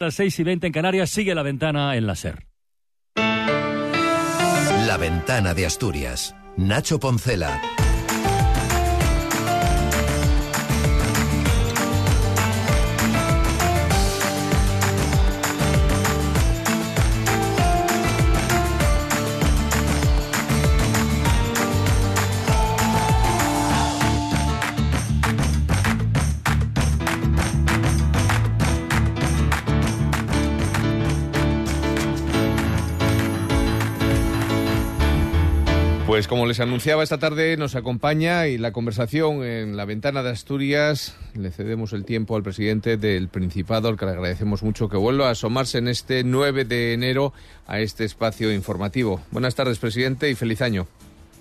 las 6 y 20 en Canarias sigue la ventana en la SER. La ventana de Asturias. Nacho Poncela. Pues como les anunciaba esta tarde, nos acompaña y la conversación en la ventana de Asturias. Le cedemos el tiempo al presidente del Principado, al que le agradecemos mucho que vuelva a asomarse en este 9 de enero a este espacio informativo. Buenas tardes, presidente, y feliz año.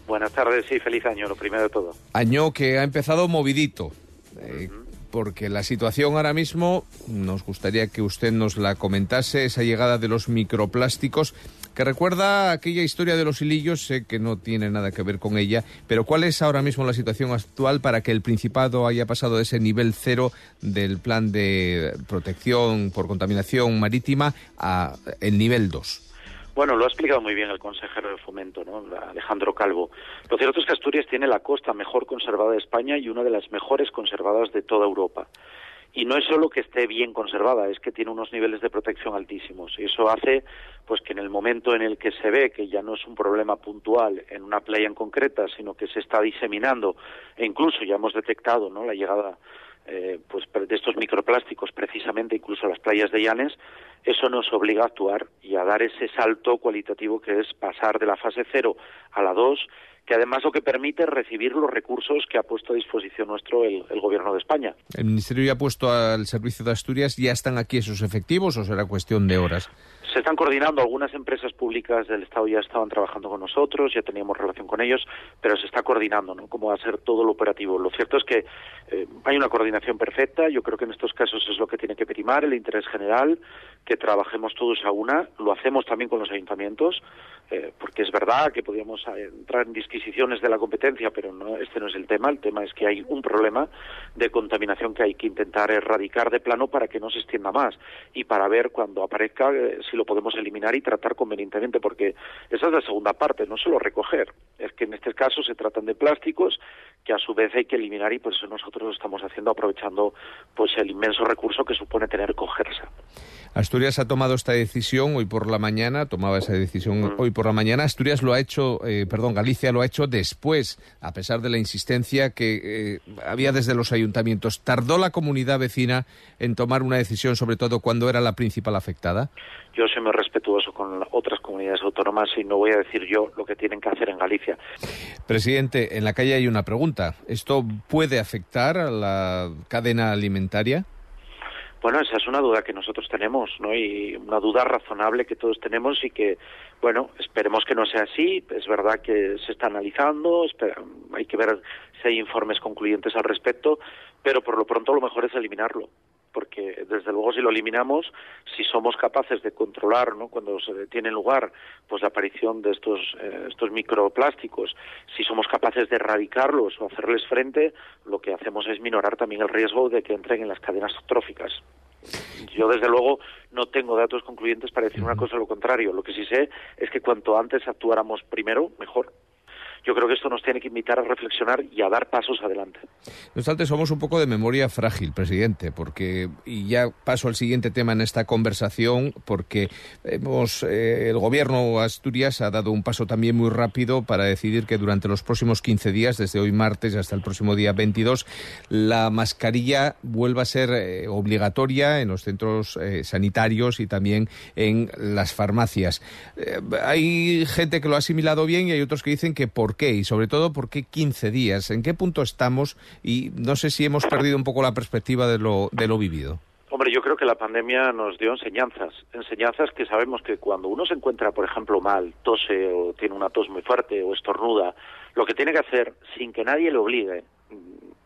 Buenas tardes y feliz año, lo primero de todo. Año que ha empezado movidito. Eh, porque la situación ahora mismo, nos gustaría que usted nos la comentase, esa llegada de los microplásticos, que recuerda aquella historia de los hilillos, sé que no tiene nada que ver con ella, pero ¿cuál es ahora mismo la situación actual para que el Principado haya pasado de ese nivel cero del plan de protección por contaminación marítima a el nivel 2? Bueno, lo ha explicado muy bien el consejero de Fomento, ¿no? Alejandro Calvo. Lo cierto es que Asturias tiene la costa mejor conservada de España y una de las mejores conservadas de toda Europa. Y no es solo que esté bien conservada, es que tiene unos niveles de protección altísimos. Y eso hace pues que en el momento en el que se ve que ya no es un problema puntual en una playa en concreta, sino que se está diseminando e incluso ya hemos detectado ¿no? la llegada eh, pues de estos microplásticos precisamente incluso las playas de Llanes, eso nos obliga a actuar y a dar ese salto cualitativo que es pasar de la fase cero a la dos, que además lo que permite es recibir los recursos que ha puesto a disposición nuestro el, el, Gobierno de España. ¿El Ministerio ya ha puesto al servicio de Asturias, ya están aquí esos efectivos o será cuestión de horas? Se están coordinando, algunas empresas públicas del Estado ya estaban trabajando con nosotros, ya teníamos relación con ellos, pero se está coordinando, ¿no? Cómo va a ser todo lo operativo. Lo cierto es que eh, hay una coordinación perfecta, yo creo que en estos casos es lo que tiene que primar, el interés general, que trabajemos todos a una, lo hacemos también con los ayuntamientos, eh, porque es verdad que podríamos entrar en disquisiciones de la competencia, pero no, este no es el tema, el tema es que hay un problema de contaminación que hay que intentar erradicar de plano para que no se extienda más y para ver cuando aparezca eh, si lo podemos eliminar y tratar convenientemente, porque esa es la segunda parte, no solo recoger, es que en este caso se tratan de plásticos que a su vez hay que eliminar y por eso nosotros lo estamos haciendo aprovechando pues el inmenso recurso que supone tener cogersa. Asturias ha tomado esta decisión hoy por la mañana, tomaba esa decisión mm. hoy por la mañana. Asturias lo ha hecho, eh, perdón, Galicia lo ha hecho después, a pesar de la insistencia que eh, había desde los ayuntamientos. ¿Tardó la comunidad vecina en tomar una decisión, sobre todo cuando era la principal afectada? Yo soy muy respetuoso con otras comunidades autónomas y no voy a decir yo lo que tienen que hacer en Galicia. Presidente, en la calle hay una pregunta. ¿Esto puede afectar a la cadena alimentaria? Bueno, esa es una duda que nosotros tenemos, ¿no? Y una duda razonable que todos tenemos y que, bueno, esperemos que no sea así. Es verdad que se está analizando, hay que ver si hay informes concluyentes al respecto, pero por lo pronto lo mejor es eliminarlo porque desde luego si lo eliminamos, si somos capaces de controlar, ¿no? cuando se tiene lugar, pues la aparición de estos eh, estos microplásticos, si somos capaces de erradicarlos o hacerles frente, lo que hacemos es minorar también el riesgo de que entren en las cadenas tróficas. Yo, desde luego, no tengo datos concluyentes para decir una cosa o lo contrario. Lo que sí sé es que cuanto antes actuáramos primero, mejor yo creo que esto nos tiene que invitar a reflexionar y a dar pasos adelante. No obstante, somos un poco de memoria frágil, presidente, porque, y ya paso al siguiente tema en esta conversación, porque hemos, eh, el gobierno Asturias ha dado un paso también muy rápido para decidir que durante los próximos 15 días, desde hoy martes hasta el próximo día 22, la mascarilla vuelva a ser eh, obligatoria en los centros eh, sanitarios y también en las farmacias. hay gente que lo ha asimilado bien y hay otros que dicen que por por qué y sobre todo por qué 15 días, en qué punto estamos y no sé si hemos perdido un poco la perspectiva de lo, de lo vivido. Hombre, yo creo que la pandemia nos dio enseñanzas, enseñanzas que sabemos que cuando uno se encuentra, por ejemplo, mal, tose o tiene una tos muy fuerte o estornuda, lo que tiene que hacer, sin que nadie le obligue,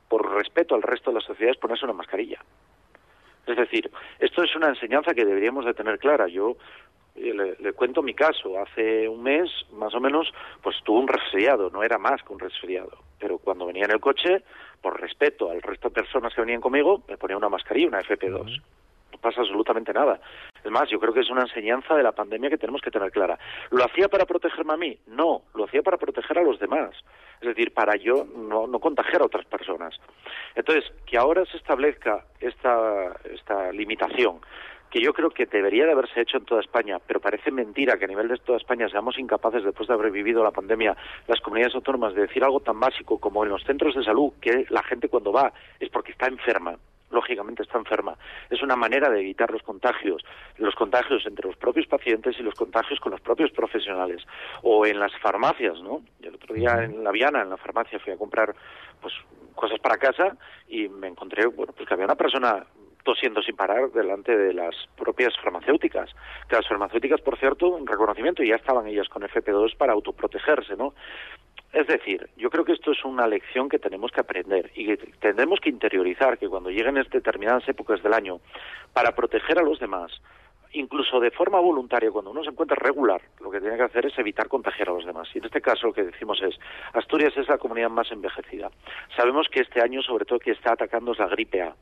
por respeto al resto de la sociedad, es ponerse una mascarilla. Es decir, esto es una enseñanza que deberíamos de tener clara. Yo le, le, cuento mi caso. Hace un mes, más o menos, pues tuve un resfriado, no era más que un resfriado. Pero cuando venía en el coche, por respeto al resto de personas que venían conmigo, me ponía una mascarilla, una FP2. pasa absolutamente nada. Es más, yo creo que es una enseñanza de la pandemia que tenemos que tener clara. ¿Lo hacía para protegerme a mí? No, lo hacía para proteger a los demás. Es decir, para yo no, no contagiar a otras personas. Entonces, que ahora se establezca esta, esta limitación que yo creo que debería de haberse hecho en toda España, pero parece mentira que a nivel de toda España seamos incapaces, después de haber vivido la pandemia, las comunidades autónomas, de decir algo tan básico como en los centros de salud, que la gente cuando va es porque está enferma lógicamente está enferma. Es una manera de evitar los contagios, los contagios entre los propios pacientes y los contagios con los propios profesionales. O en las farmacias, ¿no? El otro día en La Viana, en la farmacia, fui a comprar pues cosas para casa y me encontré, bueno, pues que había una persona tosiendo sin parar delante de las propias farmacéuticas. Que las farmacéuticas, por cierto, un reconocimiento, ya estaban ellas con FP2 para autoprotegerse, ¿no? Es decir, yo creo que esto es una lección que tenemos que aprender y que tendremos que interiorizar que cuando lleguen determinadas épocas del año, para proteger a los demás, incluso de forma voluntaria, cuando uno se encuentra regular, lo que tiene que hacer es evitar contagiar a los demás. Y en este caso lo que decimos es, Asturias es la comunidad más envejecida. Sabemos que este año, sobre todo, que está atacando es la gripe A.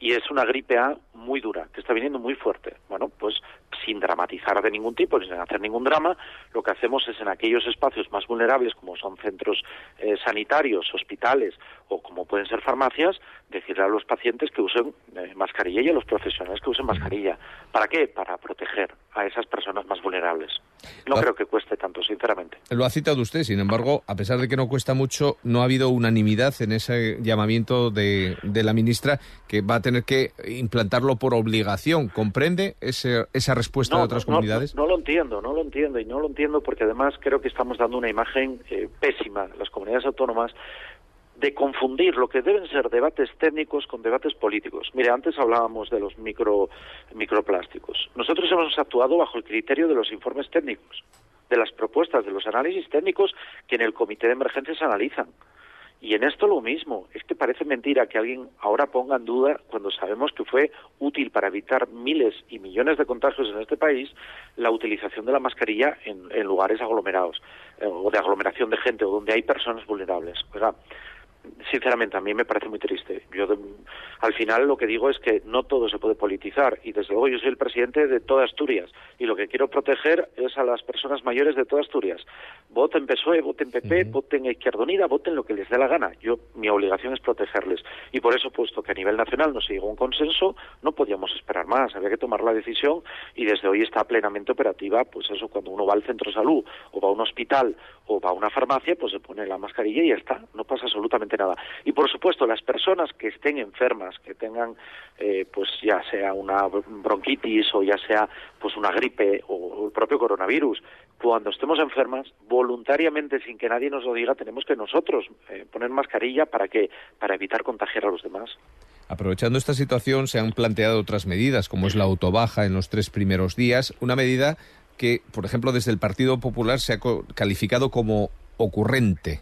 Y es una gripe A muy dura, que está viniendo muy fuerte. Bueno, pues sin dramatizar de ningún tipo, sin hacer ningún drama, lo que hacemos es en aquellos espacios más vulnerables, como son centros eh, sanitarios, hospitales o como pueden ser farmacias, decirle a los pacientes que usen eh, mascarilla y a los profesionales que usen mascarilla. ¿Para qué? Para proteger a esas personas más vulnerables. No creo que cueste tanto, sinceramente. Lo ha citado usted, sin embargo, a pesar de que no cuesta mucho, no ha habido unanimidad en ese llamamiento de, de la ministra que va a tener que implantarlo por obligación. ¿Comprende ese, esa respuesta de otras comunidades? No, lo entiendo, no lo entiendo y no lo entiendo porque además creo que estamos dando una imagen eh, pésima. Las comunidades autónomas de confundir lo que deben ser debates técnicos con debates políticos. Mire, antes hablábamos de los micro, microplásticos. Nosotros hemos actuado bajo el criterio de los informes técnicos, de las propuestas, de los análisis técnicos que en el comité de emergencias analizan. Y en esto lo mismo, es que parece mentira que alguien ahora ponga en duda, cuando sabemos que fue útil para evitar miles y millones de contagios en este país, la utilización de la mascarilla en, lugares aglomerados, eh, o de aglomeración de gente, o donde hay personas vulnerables. O sea, sinceramente a mí me parece muy triste. Yo al final lo que digo es que no todo se puede politizar y desde luego yo soy el presidente de toda Asturias y lo que quiero proteger es a las personas mayores de toda Asturias. Voten PSOE, voten PP, voten Izquierda Unida, voten lo que les dé la gana. Yo mi obligación es protegerles y por eso puesto que a nivel nacional no se llegó a un consenso, no podíamos esperar más, había que tomar la decisión y desde hoy está plenamente operativa, pues eso cuando uno va al centro de salud o va a un hospital o va a una farmacia, pues se pone la mascarilla y ya está, no pasa absolutamente Y por supuesto, las personas que estén enfermas, que tengan, eh, pues ya sea una bronquitis o ya sea pues una gripe o el propio coronavirus, cuando estemos enfermas, voluntariamente, sin que nadie nos lo diga, tenemos que nosotros eh, poner mascarilla para que para evitar contagiar a los demás. Aprovechando esta situación, se han planteado otras medidas, como es la autobaja en los tres primeros días, una medida que, por ejemplo, desde el Partido Popular se ha calificado como ocurrente.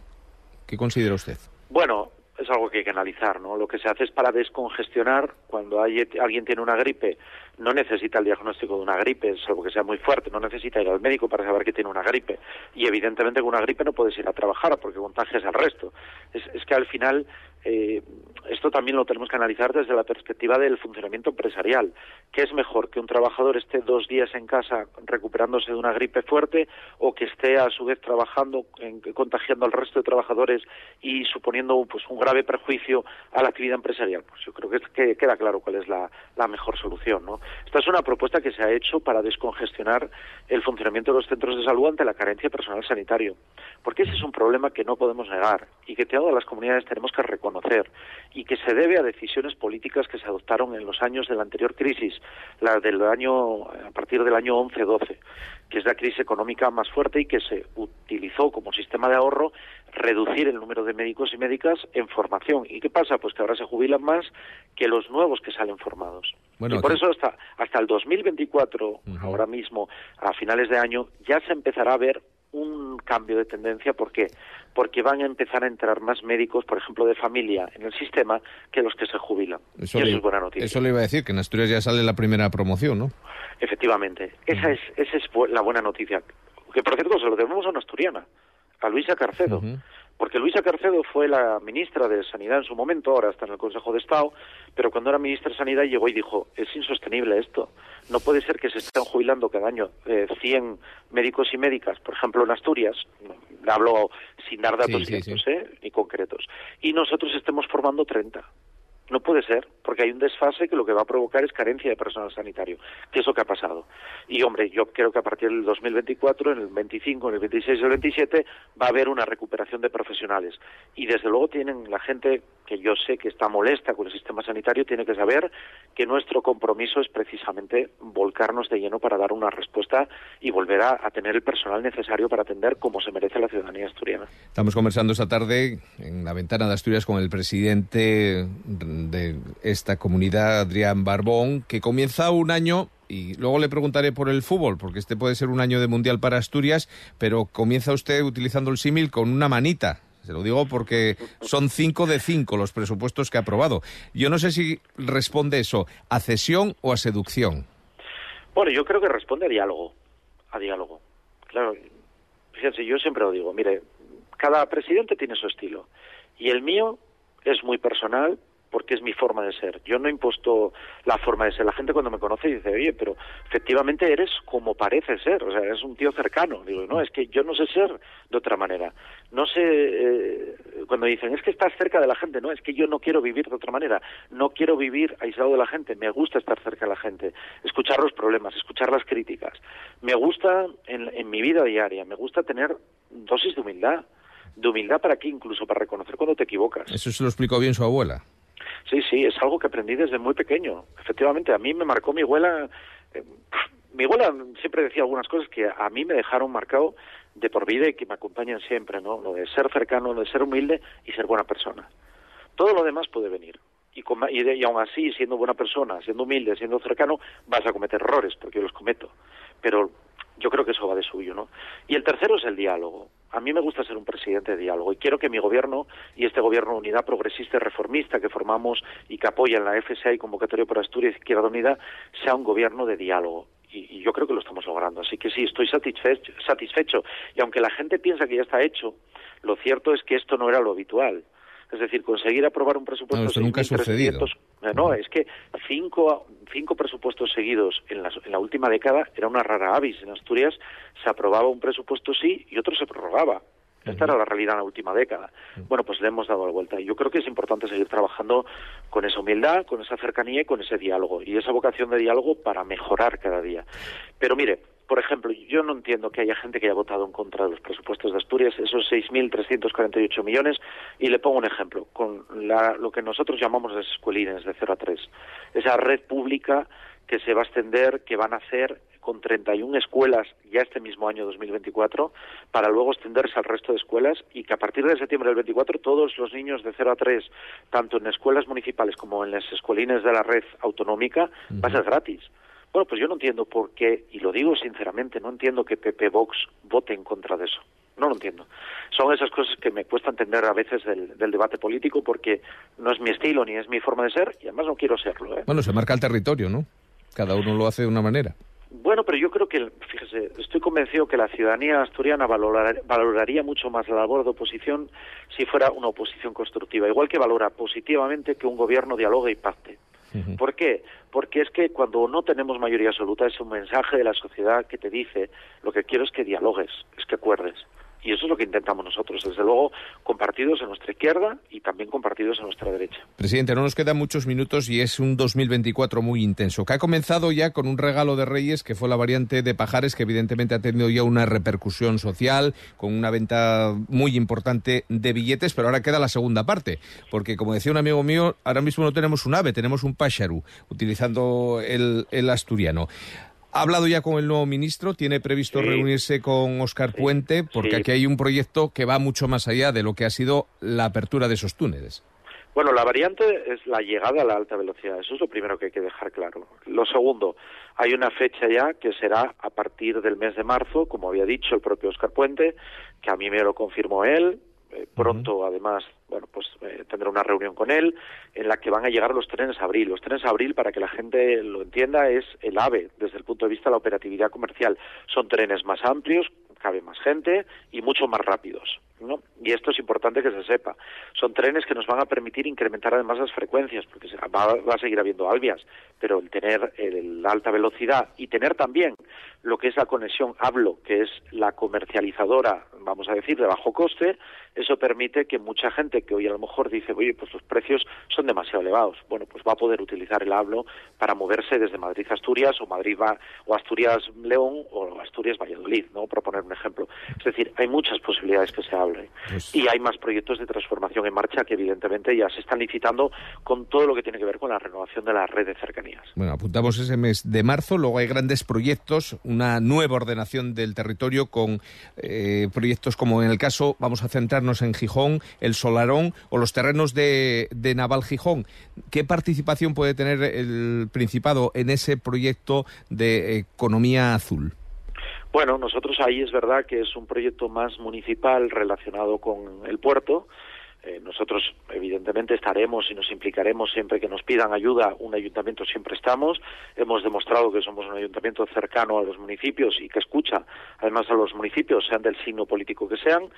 ¿Qué considera usted? Bueno, es algo que hay que analizar, ¿no? Lo que se hace es para descongestionar cuando hay, alguien tiene una gripe, no necesita el diagnóstico de una gripe, salvo que sea muy fuerte, no necesita ir al médico para saber que tiene una gripe. Y evidentemente con una gripe no puedes ir a trabajar porque contagias al resto. Es, que al final eh, esto también lo tenemos que analizar desde la perspectiva del funcionamiento empresarial. ¿Qué es mejor? ¿Que un trabajador esté dos días en casa recuperándose de una gripe fuerte o que esté a su vez trabajando, contagiando al resto de trabajadores y suponiendo pues, un grave perjuicio a la actividad empresarial? Pues yo creo que, que queda claro cuál es la, la mejor solución. ¿no? Esta es una propuesta que se ha hecho para descongestionar el funcionamiento de los centros de salud ante la carencia de personal sanitario. Porque ese es un problema que no podemos negar y que todas las comunidades tenemos que reconocer y que se debe a decisiones políticas que se adoptaron en los años de la anterior crisis, la del año a partir del año 11-12, que es la crisis económica más fuerte y que se utilizó como sistema de ahorro reducir el número de médicos y médicas en formación. ¿Y qué pasa? Pues que ahora se jubilan más que los nuevos que salen formados. y por eso hasta, hasta el 2024, ahora mismo, a finales de año, ya se empezará a ver un cambio de tendencia. ¿Por qué? Porque van a empezar a entrar más médicos, por ejemplo, de familia en el sistema que los que se jubilan. Eso, es buena noticia. Eso le iba a decir, que en Asturias ya sale la primera promoción, ¿no? Efectivamente. Esa, es, esa es la buena noticia. Que, por cierto, se lo debemos a una asturiana, a Luisa Carcedo Porque Luisa Carcedo fue la ministra de Sanidad en su momento, ahora está en el Consejo de Estado, pero cuando era ministra de Sanidad llegó y dijo, es insostenible esto. No puede ser que se estén jubilando cada año eh, 100 médicos y médicas, por ejemplo en Asturias, hablo sin dar datos Sí, sí, ciertos ¿eh? y concretos, y nosotros estemos formando 30. No puede ser, porque hay un desfase que lo que va a provocar es carencia de personal sanitario, que es lo que ha pasado. Y, hombre, yo creo que a partir del 2024, en el 25, en el 26 y el 27, va a haber una recuperación de profesionales. Y, desde luego, tienen la gente que yo sé que está molesta con el sistema sanitario, tiene que saber que nuestro compromiso es precisamente volcarnos de lleno para dar una respuesta y volver a, a tener el personal necesario para atender como se merece la ciudadanía asturiana. Estamos conversando esta tarde en la ventana de Asturias con el presidente de esta comunidad, Adrián Barbón, que comienza un año y luego le preguntaré por el fútbol, porque este puede ser un año de mundial para Asturias, pero comienza usted utilizando el símil con una manita. Se lo digo porque son cinco de cinco los presupuestos que ha aprobado. Yo no sé si responde eso a cesión o a seducción. Bueno, yo creo que responde a diálogo, a diálogo. Claro, fíjense, yo siempre lo digo, mire, cada presidente tiene su estilo y el mío es muy personal porque es mi forma de ser. Yo no impuesto la forma de ser. La gente cuando me conoce dice, oye, pero efectivamente eres como parece ser, o sea, eres un tío cercano. Digo, no, es que yo no sé ser de otra manera. No sé, eh, cuando dicen, es que estás cerca de la gente, no, es que yo no quiero vivir de otra manera. No quiero vivir aislado de la gente. Me gusta estar cerca de la gente, escuchar los problemas, escuchar las críticas. Me gusta en, en mi vida diaria, me gusta tener dosis de humildad. De humildad para qué, incluso para reconocer cuando te equivocas. Eso se lo explicó bien su abuela. Sí, sí, es algo que aprendí desde muy pequeño. Efectivamente, a mí me marcó mi abuela. Eh, mi abuela siempre decía algunas cosas que a mí me dejaron marcado de por vida y que me acompañan siempre, ¿no? Lo de ser cercano, lo de ser humilde y ser buena persona. Todo lo demás puede venir. Y, con, y, de, y aún así, siendo buena persona, siendo humilde, siendo cercano, vas a cometer errores, porque yo los cometo. Pero yo creo que eso va de suyo, ¿no? Y el tercero es el diálogo. A mí me gusta ser un presidente de diálogo y quiero que mi gobierno y este gobierno unidad progresista y reformista que formamos y que apoya en la FSA y Convocatoria por Asturias Izquierda Unida sea un gobierno de diálogo. Y, y, yo creo que lo estamos logrando. Así que sí, estoy satisfecho, satisfecho. Y aunque la gente piensa que ya está hecho, lo cierto es que esto no era lo habitual. Es decir, conseguir aprobar un presupuesto no, eso nunca ha sucedido. No, es que cinco, cinco presupuestos seguidos en la, en la última década era una rara avis. En Asturias se aprobaba un presupuesto sí y otro se prorrogaba. Esta era la realidad en la última década. Bueno, pues le hemos dado la vuelta. Y yo creo que es importante seguir trabajando con esa humildad, con esa cercanía y con ese diálogo. Y esa vocación de diálogo para mejorar cada día. Pero mire, por ejemplo, yo no entiendo que haya gente que haya votado en contra de los presupuestos de Asturias, esos 6.348 millones, y le pongo un ejemplo, con la, lo que nosotros llamamos las escuelines de 0 a 3, esa red pública que se va a extender, que van a hacer con 31 escuelas ya este mismo año 2024, para luego extenderse al resto de escuelas y que a partir de septiembre del 24 todos los niños de 0 a 3, tanto en escuelas municipales como en las escuelines de la red autonómica, va a ser gratis. Bueno, pues yo no entiendo por qué, y lo digo sinceramente, no entiendo que PP Vox vote en contra de eso. No lo entiendo. Son esas cosas que me cuesta entender a veces del, del, debate político porque no es mi estilo ni es mi forma de ser y además no quiero serlo. ¿eh? Bueno, se marca el territorio, ¿no? Cada uno lo hace de una manera. Bueno, pero yo creo que, fíjese, estoy convencido que la ciudadanía asturiana valorar, valoraría mucho más la labor de oposición si fuera una oposición constructiva, igual que valora positivamente que un gobierno dialogue y pacte. ¿Por qué? Porque es que cuando no tenemos mayoría absoluta es un mensaje de la sociedad que te dice lo que quiero es que dialogues, es que acuerdes. Y eso es lo que intentamos nosotros, desde luego, compartidos en nuestra izquierda y también compartidos en nuestra derecha. Presidente, no nos quedan muchos minutos y es un 2024 muy intenso, que ha comenzado ya con un regalo de Reyes, que fue la variante de Pajares, que evidentemente ha tenido ya una repercusión social, con una venta muy importante de billetes, pero ahora queda la segunda parte, porque como decía un amigo mío, ahora mismo no tenemos un ave, tenemos un pájaro, utilizando el, el asturiano. ¿Ha hablado ya con el nuevo ministro? ¿Tiene previsto sí. reunirse con Óscar sí. Puente? Porque sí. aquí hay un proyecto que va mucho más allá de lo que ha sido la apertura de esos túneles. Bueno, la variante es la llegada a la alta velocidad. Eso es lo primero que hay que dejar claro. Lo segundo, hay una fecha ya que será a partir del mes de marzo, como había dicho el propio Óscar Puente, que a mí me lo confirmó él. Eh, pronto, uh -huh. además, bueno, pues eh, tendré una reunión con él en la que van a llegar los trenes abril. Los trenes abril, para que la gente lo entienda, es el AVE desde el punto de vista de la operatividad comercial. Son trenes más amplios, cabe más gente y mucho más rápidos. ¿no? Y esto es importante que se sepa. Son trenes que nos van a permitir incrementar además las frecuencias, porque va, va a seguir habiendo alvias, pero el tener la alta velocidad y tener también lo que es la conexión hablo, que es la comercializadora, vamos a decir, de bajo coste, eso permite que mucha gente que hoy a lo mejor dice, oye, pues los precios son demasiado elevados, bueno, pues va a poder utilizar el hablo para moverse desde Madrid a Asturias o Madrid va, o Asturias León o Asturias Valladolid, ¿no? Por poner un ejemplo. Es decir, hay muchas posibilidades que se hablen pues y hay más proyectos de transformación en marcha que evidentemente ya se están licitando con todo lo que tiene que ver con la renovación de la red de cercanías. Bueno, apuntamos ese mes de marzo, luego hay grandes proyectos, una nueva ordenación del territorio con eh, proyectos como en el caso, vamos a centrarnos en Gijón, el Solarón o los terrenos de, de Naval Gijón. ¿Qué participación puede tener el Principado en ese proyecto de economía azul? Bueno, nosotros ahí es verdad que es un proyecto más municipal relacionado con el puerto. Eh, nosotros, evidentemente, estaremos y nos implicaremos siempre que nos pidan ayuda. Un ayuntamiento siempre estamos. Hemos demostrado que somos un ayuntamiento cercano a los municipios y que escucha, además, a los municipios, sean del signo político que sean,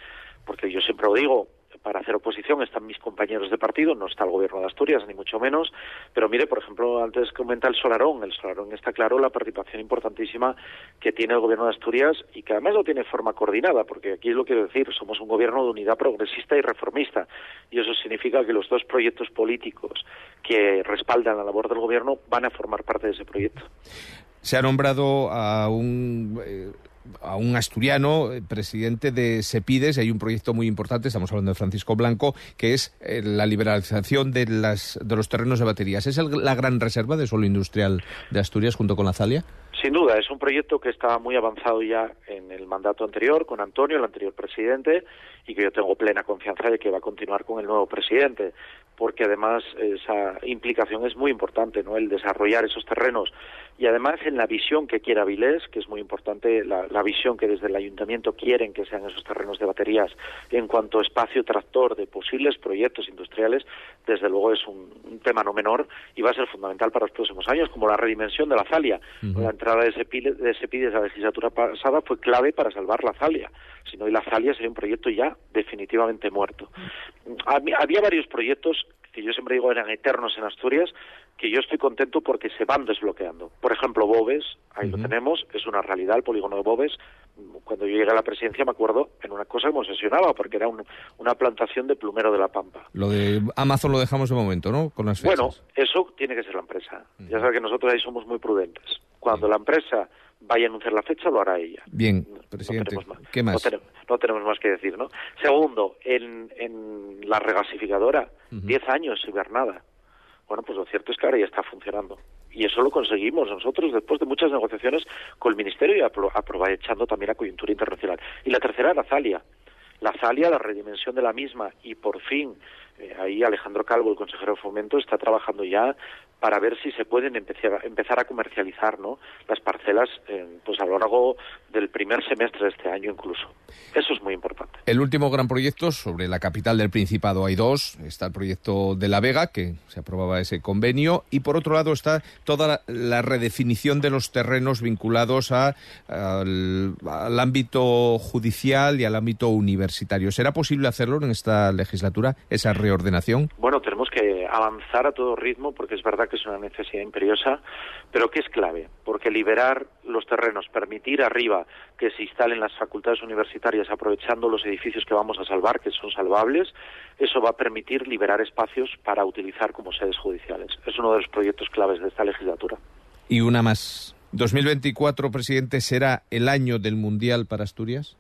porque yo siempre lo digo, para hacer oposición están mis compañeros de partido, no está el gobierno de Asturias, ni mucho menos, pero mire, por ejemplo, antes comenta el Solarón, el Solarón está claro la participación importantísima que tiene el gobierno de Asturias y que además lo tiene de forma coordinada, porque aquí lo quiero decir, somos un gobierno de unidad progresista y reformista, y eso significa que los dos proyectos políticos que respaldan la labor del gobierno van a formar parte de ese proyecto. Se ha nombrado a un eh, a un asturiano, eh, presidente de Sepides, y hay un proyecto muy importante, estamos hablando de Francisco Blanco, que es eh, la liberalización de, las, de los terrenos de baterías. ¿Es la gran reserva de suelo industrial de Asturias junto con la Zalia? Sin duda, es un proyecto que estaba muy avanzado ya en el mandato anterior con Antonio, el anterior presidente, y que yo tengo plena confianza de que va a continuar con el nuevo presidente porque además esa implicación es muy importante, ¿no? El desarrollar esos terrenos y además en la visión que quiere Avilés, que es muy importante, la, visión que desde el ayuntamiento quieren que sean esos terrenos de baterías en cuanto a espacio tractor de posibles proyectos industriales, desde luego es un, tema no menor y va a ser fundamental para los próximos años, como la redimensión de la Zalia. La entrada de ese de ese la legislatura pasada fue clave para salvar la Zalia. Si no, y la Zalia sería un proyecto ya definitivamente muerto. Había varios proyectos que yo siempre digo eran eternos en Asturias, que yo estoy contento porque se van desbloqueando. Por ejemplo, Bobes, ahí lo tenemos, es una realidad el polígono de Bobes. Cuando yo llegué a la presidencia me acuerdo en una cosa que me obsesionaba, porque era una plantación de plumero de la Pampa. Lo de Amazon lo dejamos de momento, ¿no? Con las Bueno, eso tiene que ser la empresa. Ya sabes que nosotros ahí somos muy prudentes. Cuando la empresa vaya a anunciar la fecha, lo hará ella. Bien, presidente. ¿Qué más? No tenemos, más que decir, ¿no? Segundo, en, en la regasificadora, 10 años sin ver nada. Bueno, pues lo cierto es que ahora ya está funcionando. Y eso lo conseguimos nosotros después de muchas negociaciones con el Ministerio y aprovechando también la coyuntura internacional. Y la tercera, la Zalia. La Zalia, la redimensión de la misma y por fin eh, ahí Alejandro Calvo, el consejero de Fomento, está trabajando ya para ver si se pueden empezar, empezar a comercializar ¿no? las parcelas pues a lo largo del primer semestre de este año incluso. Eso es muy importante. El último gran proyecto sobre la capital del Principado hay dos. Está el proyecto de La Vega, que se aprobaba ese convenio, y por otro lado está toda la, redefinición de los terrenos vinculados al, al ámbito judicial y al ámbito universitario. ¿Será posible hacerlo en esta legislatura, esa reordenación? Bueno, tenemos que avanzar a todo ritmo porque es verdad que es una necesidad imperiosa, pero que es clave, porque liberar los terrenos, permitir arriba que se instalen las facultades universitarias aprovechando los edificios que vamos a salvar, que son salvables, eso va a permitir liberar espacios para utilizar como sedes judiciales. Es uno de los proyectos claves de esta legislatura. Y una más. ¿2024, presidente, será el año del Mundial para Asturias?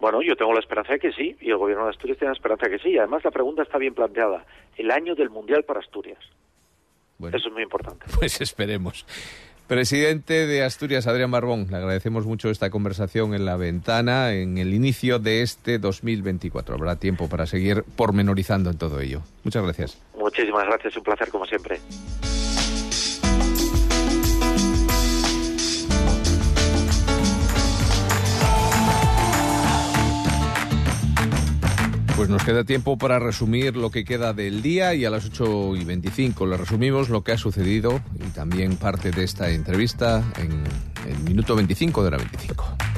Bueno, yo tengo la esperanza de que sí, y el gobierno de Asturias tiene la esperanza de que sí. Y además la pregunta está bien planteada. El año del Mundial para Asturias. Eso es muy importante. Pues esperemos. Presidente de Asturias, Adrián Barbón, le agradecemos mucho esta conversación en la ventana en el inicio de este 2024. Habrá tiempo para seguir pormenorizando en todo ello. Muchas gracias. Muchísimas gracias, un placer como siempre. Pues nos queda tiempo para resumir lo que queda del día y a las 8 y 25 le resumimos lo que ha sucedido y también parte de esta entrevista en el minuto 25 de la 25.